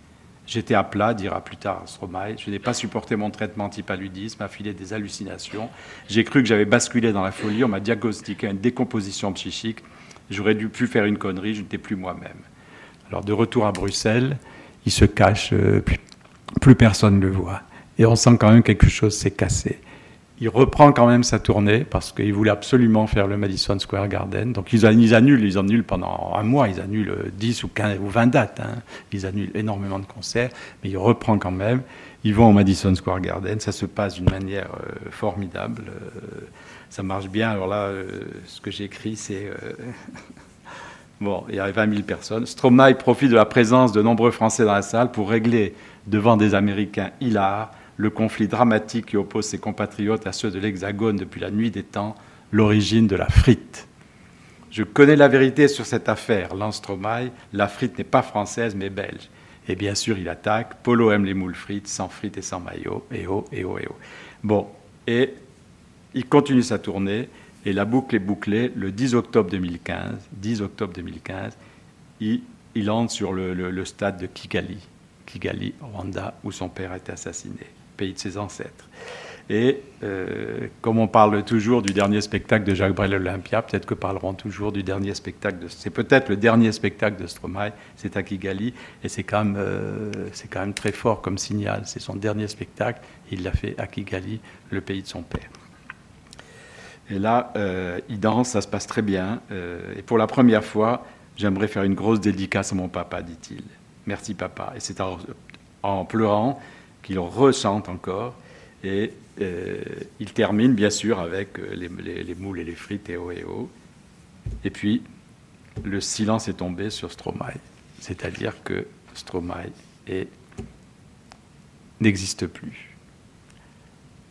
J'étais à plat, dira plus tard Stromae. Je n'ai pas supporté mon traitement antipaludisme, m'a filé des hallucinations. J'ai cru que j'avais basculé dans la folie. On m'a diagnostiqué une décomposition psychique. J'aurais dû pu faire une connerie, je n'étais plus moi-même. Alors de retour à Bruxelles, il se cache, euh, plus, plus personne ne le voit. Et on sent quand même quelque chose s'est cassé. Il reprend quand même sa tournée parce qu'il voulait absolument faire le Madison Square Garden. Donc ils, annulent, ils annulent pendant un mois, ils annulent euh, 10 ou 15 ou 20 dates. hein. Ils annulent énormément de concerts, mais il reprend quand même. Ils vont au Madison Square Garden, ça se passe d'une manière euh, formidable. euh, ça marche bien. Alors là, euh, ce que j'ai écrit, c'est euh, [LAUGHS] Bon, il y avait 20 000 personnes. Stromae profite de la présence de nombreux Français dans la salle pour régler devant des Américains hilars le conflit dramatique qui oppose ses compatriotes à ceux de l'Hexagone depuis la nuit des temps, l'origine de la frite. Je connais la vérité sur cette affaire, lance Stromae. La frite n'est pas française mais belge. Et bien sûr, il attaque. Polo aime les moules frites, sans frites et sans maillot. Et oh, et oh, et oh. Bon, et il continue sa tournée. Et la boucle est bouclée le 10 octobre 2015. 10 octobre 2015, il, entre sur le, le- le stade de Kigali, Kigali, Rwanda, où son père a été assassiné, pays de ses ancêtres. Et euh, comme on parle toujours du dernier spectacle de Jacques Brel à l'Olympia, peut-être que parleront toujours du dernier spectacle de. C'est peut-être le dernier spectacle de Stromae, c'est à Kigali, et c'est quand, même, euh, c'est quand même très fort comme signal. C'est son dernier spectacle, il l'a fait à Kigali, le pays de son père. Et là, euh, il danse, ça se passe très bien. et pour la première fois, j'aimerais faire une grosse dédicace à mon papa, dit-il. Merci papa. Et c'est en pleurant qu'il ressente encore. Et euh, il termine bien sûr avec euh, les, les- les moules et les frites et oh et oh. Et puis, le silence est tombé sur Stromae. C'est-à-dire que Stromae n'existe plus.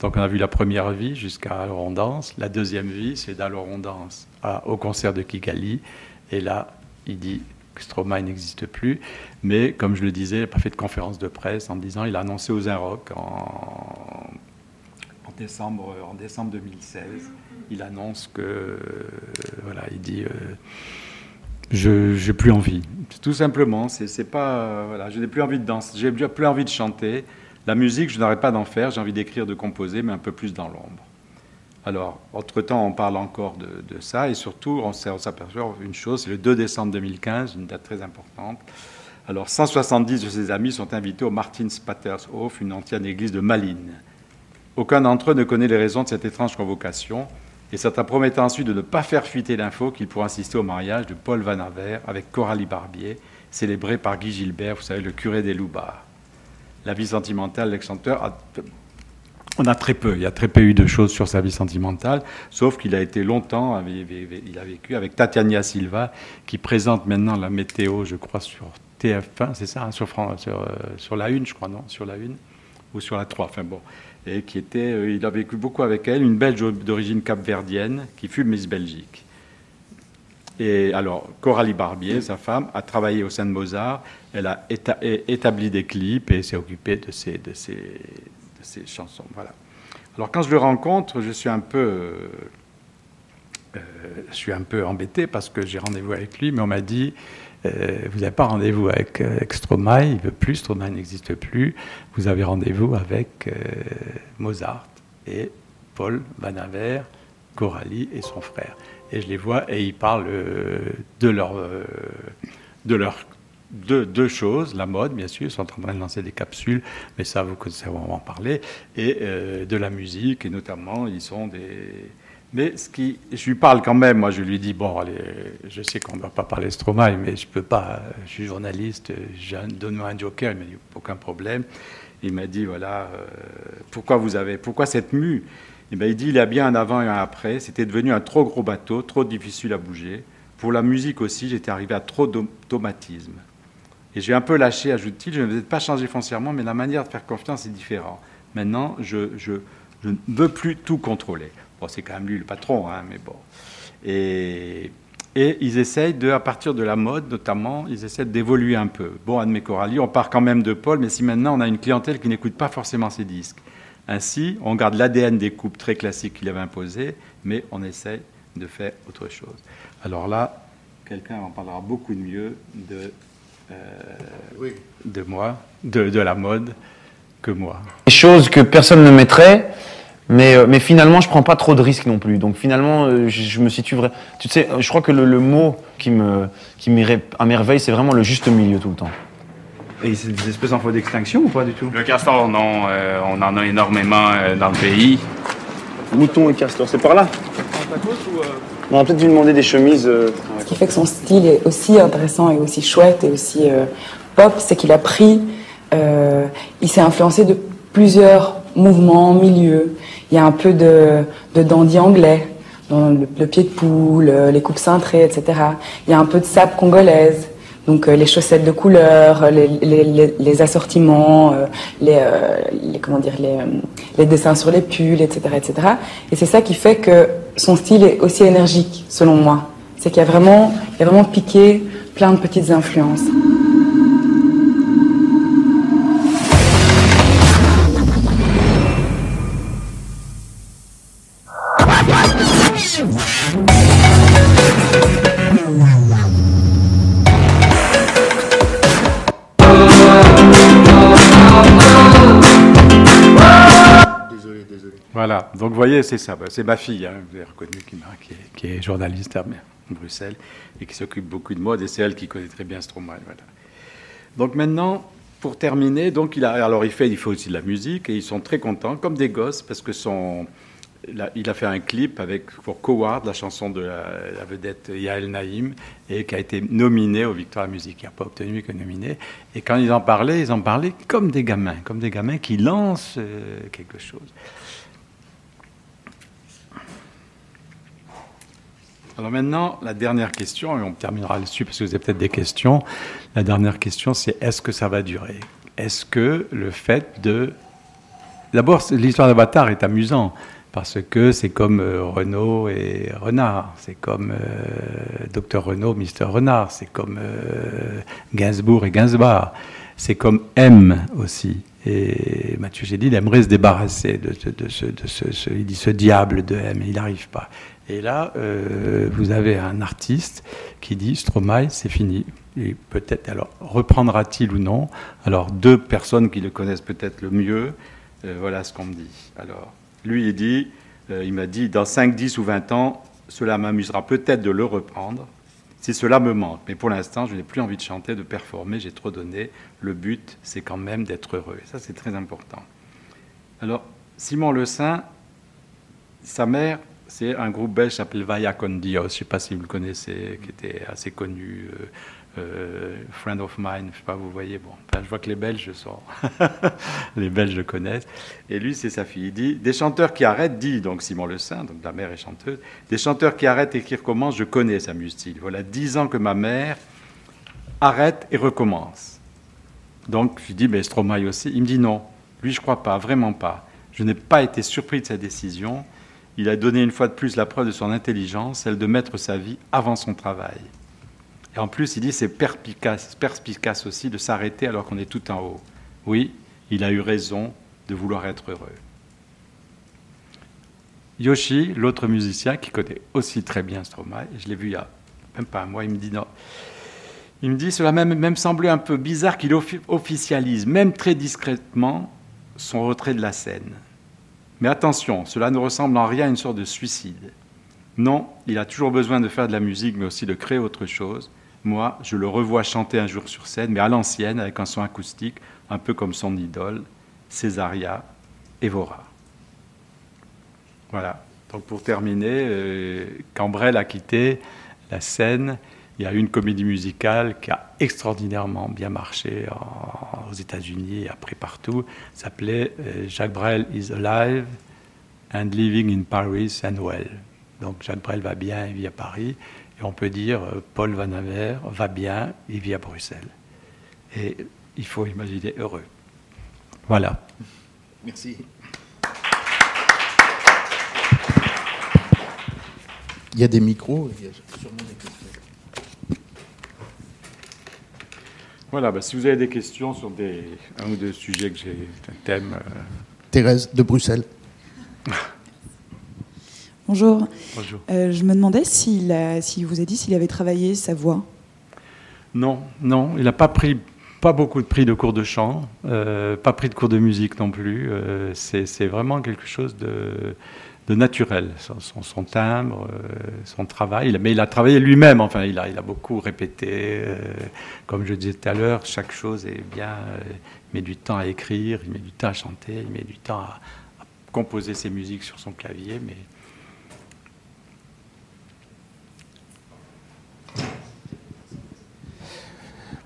Donc on a vu la première vie jusqu'à Alors. La deuxième vie, c'est d'Alors au concert de Kigali. Et là, il dit Stromae n'existe plus. Mais comme je le disais, il n'a pas fait de conférence de presse en disant, il a annoncé aux Inrock en, en décembre, en décembre 2016. Il annonce que, euh, voilà, il dit, euh, je n'ai plus envie. Tout simplement, c'est pas, euh, je n'ai plus envie de danser, j'ai plus envie de chanter. La musique, je n'arrête pas d'en faire, j'ai envie d'écrire, de composer, mais un peu plus dans l'ombre. Alors, entre-temps, on parle encore de, ça, et surtout, on s'aperçoit une chose, c'est le 2 décembre 2015, une date très importante. Alors, 170 de ses amis sont invités au Martinspatershof, une ancienne église de Malines. Aucun d'entre eux ne connaît les raisons de cette étrange convocation, et certains promettent ensuite de ne pas faire fuiter l'info qu'ils pourront assister au mariage de Paul Van Aver avec Coralie Barbier, célébré par Guy Gilbert, vous savez, le curé des Loubards. La vie sentimentale, l'ex-chanteur, a- on a très peu, il y a très peu eu de choses sur sa vie sentimentale, sauf qu'il a été longtemps, il a vécu avec Tatiana Silva, qui présente maintenant la météo, je crois, sur TF1, c'est ça, hein, sur, sur, euh, sur la une, je crois, non Sur la une Ou sur la 3, enfin bon. Et qui était, euh, il a vécu beaucoup avec elle, une Belge d'origine capverdienne, qui fut Miss Belgique. Et alors, Coralie Barbier, sa femme, a travaillé au sein de Mozart. Elle a établi des clips et s'est occupée de ses, de, ses, ses chansons. Alors, quand je le rencontre, je suis un peu, euh, je suis un peu embêté parce que j'ai rendez-vous avec lui, mais on m'a dit euh, vous n'avez pas rendez-vous avec, euh, avec Stromae, il veut plus, Stromae n'existe plus. Vous avez rendez-vous avec euh, Mozart et Paul Van Aver, Coralie et son frère. Et je les vois et ils parlent de leur, de leur deux, deux choses, la mode bien sûr, ils sont en train de lancer des capsules, mais ça vous connaissez, on va en parler, et euh, de la musique, et notamment ils sont des... Mais ce qui, je lui parle quand même, moi je lui dis, bon, allez, je sais qu'on ne doit pas parler Stromae, mais je peux pas, je suis journaliste, donne-moi un joker, il m'a dit, aucun problème. Il m'a dit, voilà, euh, pourquoi vous avez, pourquoi cette mue? Eh ben, Il dit, il y a bien un avant et un après, c'était devenu un trop gros bateau, trop difficile à bouger. Pour la musique aussi, j'étais arrivé à trop d'automatisme. Et j'ai un peu lâché, ajoute-t-il, je ne vais peut-être pas changer foncièrement, mais la manière de faire confiance est différente. Maintenant, je, ne veux plus tout contrôler. Bon, c'est quand même lui le patron, hein, mais bon. Et, ils essayent à partir de la mode notamment, ils essaient d'évoluer un peu. Bon, Anne Coralie, on part quand même de Paul, mais si maintenant on a une clientèle qui n'écoute pas forcément ses disques. Ainsi, on garde l'ADN des coupes très classiques qu'il avait imposées, mais on essaye de faire autre chose. Alors là, quelqu'un en parlera beaucoup de mieux de, euh, de moi, de, de la mode, que moi. Des choses que personne ne mettrait, mais, euh, mais finalement, je prends pas trop de risques non plus. Donc finalement, euh, je, je me situe vraiment. Tu sais, euh, je crois que le, le mot qui me qui m'irait à merveille, c'est vraiment le juste milieu tout le temps. Et c'est des espèces en voie d'extinction ou pas du tout? Le castor, non, euh, on en a énormément euh, dans le pays. Mouton et castor, c'est par là? On aurait peut-être dû demander des chemises. euh, Ce qui fait que son style est aussi intéressant et aussi chouette et aussi euh, pop, c'est qu'il a pris, euh, il s'est influencé de plusieurs mouvements, milieux. Il y a un peu de, dandy anglais, le, le pied de poule, les coupes cintrées, etc. Il y a un peu de sable congolaise. Donc euh, les chaussettes de couleur, les, les, les, les assortiments, euh, les, euh, les comment dire euh, les dessins sur les pulls, etc., etc. Et c'est ça qui fait que son style est aussi énergique, selon moi. C'est qu'il y a vraiment, il y a vraiment piqué plein de petites influences. Voilà, donc vous voyez, c'est ça. Bah, C'est ma fille, hein, vous avez reconnu, qui, qui est, journaliste à Bruxelles et qui s'occupe beaucoup de mode, et c'est elle qui connaît très bien Stromae. Voilà. Donc maintenant, pour terminer, donc il a, alors il fait, il fait aussi de la musique, et ils sont très contents, comme des gosses, parce que son, il a, fait un clip avec pour Coward, la chanson de la, vedette Yael Naïm, et qui a été nominé aux Victoires Musique. Il n'a pas obtenu, que nominé. Et quand ils en parlaient, ils en parlaient comme des gamins, comme des gamins qui lancent euh, quelque chose. Alors maintenant, la dernière question, et on terminera là-dessus parce que vous avez peut-être des questions. La dernière question, c'est est-ce que ça va durer? Est-ce que le fait de... D'abord, l'histoire d'Avatar est amusant parce que c'est comme euh, Renault et Renard, c'est comme euh, Dr Renault, Mister Renard, c'est comme euh, Gainsbourg et Gainsbar, c'est comme M aussi. Et Mathieu Chédid aimerait se débarrasser de, ce- ce diable de M, il n'arrive pas. Et là, euh, vous avez un artiste qui dit Stromae, c'est fini. Et peut-être, alors, reprendra-t-il ou non? Alors, deux personnes qui le connaissent peut-être le mieux, euh, voilà ce qu'on me dit. Alors, lui, il dit, euh, il m'a dit, dans 5, 10 ou 20 ans, cela m'amusera peut-être de le reprendre, si cela me manque. Mais pour l'instant, je n'ai plus envie de chanter, de performer, j'ai trop donné. Le but, c'est quand même d'être heureux. Et ça, c'est très important. Alors, Simon Le Saint, sa mère, c'est un groupe belge qui s'appelle Vaya con Dios. Je ne sais pas si vous le connaissez, qui était assez connu. euh, euh, friend of mine, je sais pas, vous voyez. Bon, je vois que les Belges sont. [LAUGHS] les Belges connaissent. Et lui, c'est sa fille. Il dit Des chanteurs qui arrêtent, dit donc Simon Le Saint, donc la mère est chanteuse, des chanteurs qui arrêtent et qui recommencent, je connais, s'amuse-t-il. Voilà dix ans que ma mère arrête et recommence. Donc, je lui dis, mais Stromae aussi. Il me dit non. Lui, je crois pas, vraiment pas. Je n'ai pas été surpris de sa décision. Il a donné une fois de plus la preuve de son intelligence, celle de mettre sa vie avant son travail. Et en plus, il dit c'est perspicace, aussi de s'arrêter alors qu'on est tout en haut. Oui, il a eu raison de vouloir être heureux. Yoshi, l'autre musicien qui connaît aussi très bien Stromae, je l'ai vu il y a même pas un mois, il me dit non. Il me dit cela même, même semblait un peu bizarre qu'il offi- officialise, même très discrètement, son retrait de la scène. Mais attention, cela ne ressemble en rien à une sorte de suicide. Non, il a toujours besoin de faire de la musique, mais aussi de créer autre chose. Moi, je le revois chanter un jour sur scène, mais à l'ancienne, avec un son acoustique, un peu comme son idole, Césaria Evora. Voilà. Donc pour terminer, euh, quand Brel a quitté la scène, il y a eu une comédie musicale qui a extraordinairement bien marché en- aux États-Unis et après partout. Ça s'appelait euh, Jacques Brel is alive and living in Paris and well. Donc Jacques Brel va bien, il vit à Paris. Et on peut dire euh, Paul Van Aver va bien, il vit à Bruxelles. Et il faut imaginer heureux. Voilà. Merci. Il y a des micros, il y a sûrement des questions. Voilà, bah, si vous avez des questions sur des, un ou deux sujets que j'ai, un thème. euh, Thérèse de Bruxelles. [LAUGHS] Bonjour. Bonjour. Euh, je me demandais s'il a- s'il vous a dit s'il avait travaillé sa voix. Non, non, il n'a pas pris pas beaucoup de prix de cours de chant, euh, pas pris de cours de musique non plus. euh, c'est c'est vraiment quelque chose de, de naturel, son, timbre, euh, son travail. Mais il a travaillé lui-même, enfin, il a, il a beaucoup répété. euh, comme je disais tout à l'heure, chaque chose est bien. euh, il met du temps à écrire, il met du temps à chanter, il met du temps à, composer ses musiques sur son clavier, mais.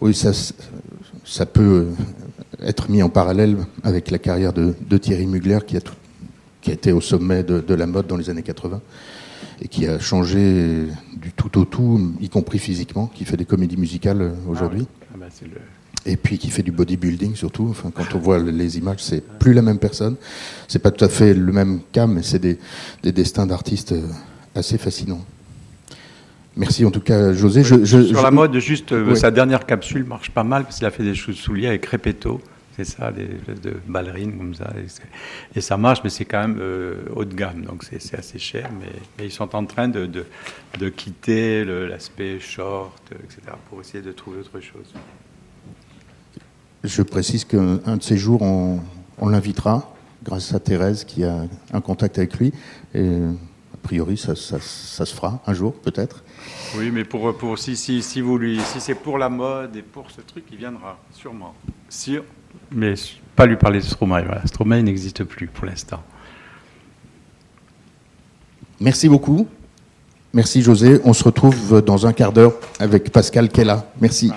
Oui, ça, ça peut être mis en parallèle avec la carrière de, de Thierry Mugler, qui a, tout- qui a été au sommet de, de la mode dans les années 80 et qui a changé du tout au tout, y compris physiquement, qui fait des comédies musicales aujourd'hui. Ah bah, c'est le- Et puis qui fait du bodybuilding surtout. Enfin, quand on voit les images, c'est plus la même personne. C'est pas tout à fait le même cas, mais c'est des, des destins d'artistes euh, assez fascinants. Merci en tout cas, José. Je- je- Sur je- la mode, juste euh, Oui. sa dernière capsule marche pas mal parce qu'il a fait des choses souliers avec Repetto. C'est ça, des espèces de ballerines comme ça. Et, ça marche, mais c'est quand même euh, haut de gamme, donc c'est assez cher. Mais, mais ils sont en train de, de, de quitter l'aspect short, etc., pour essayer de trouver autre chose. Je précise qu'un un de ces jours, on, on l'invitera grâce à Thérèse qui a un contact avec lui. Et a priori, ça, ça- ça se fera un jour, peut-être. Oui, mais pour, pour si, si, si, vous lui, si c'est pour la mode et pour ce truc, il viendra, sûrement. Si, mais pas lui parler de Stromae. Voilà. N'existe plus pour l'instant. Merci beaucoup. Merci José. On se retrouve dans un quart d'heure avec Pascal Kella. Merci.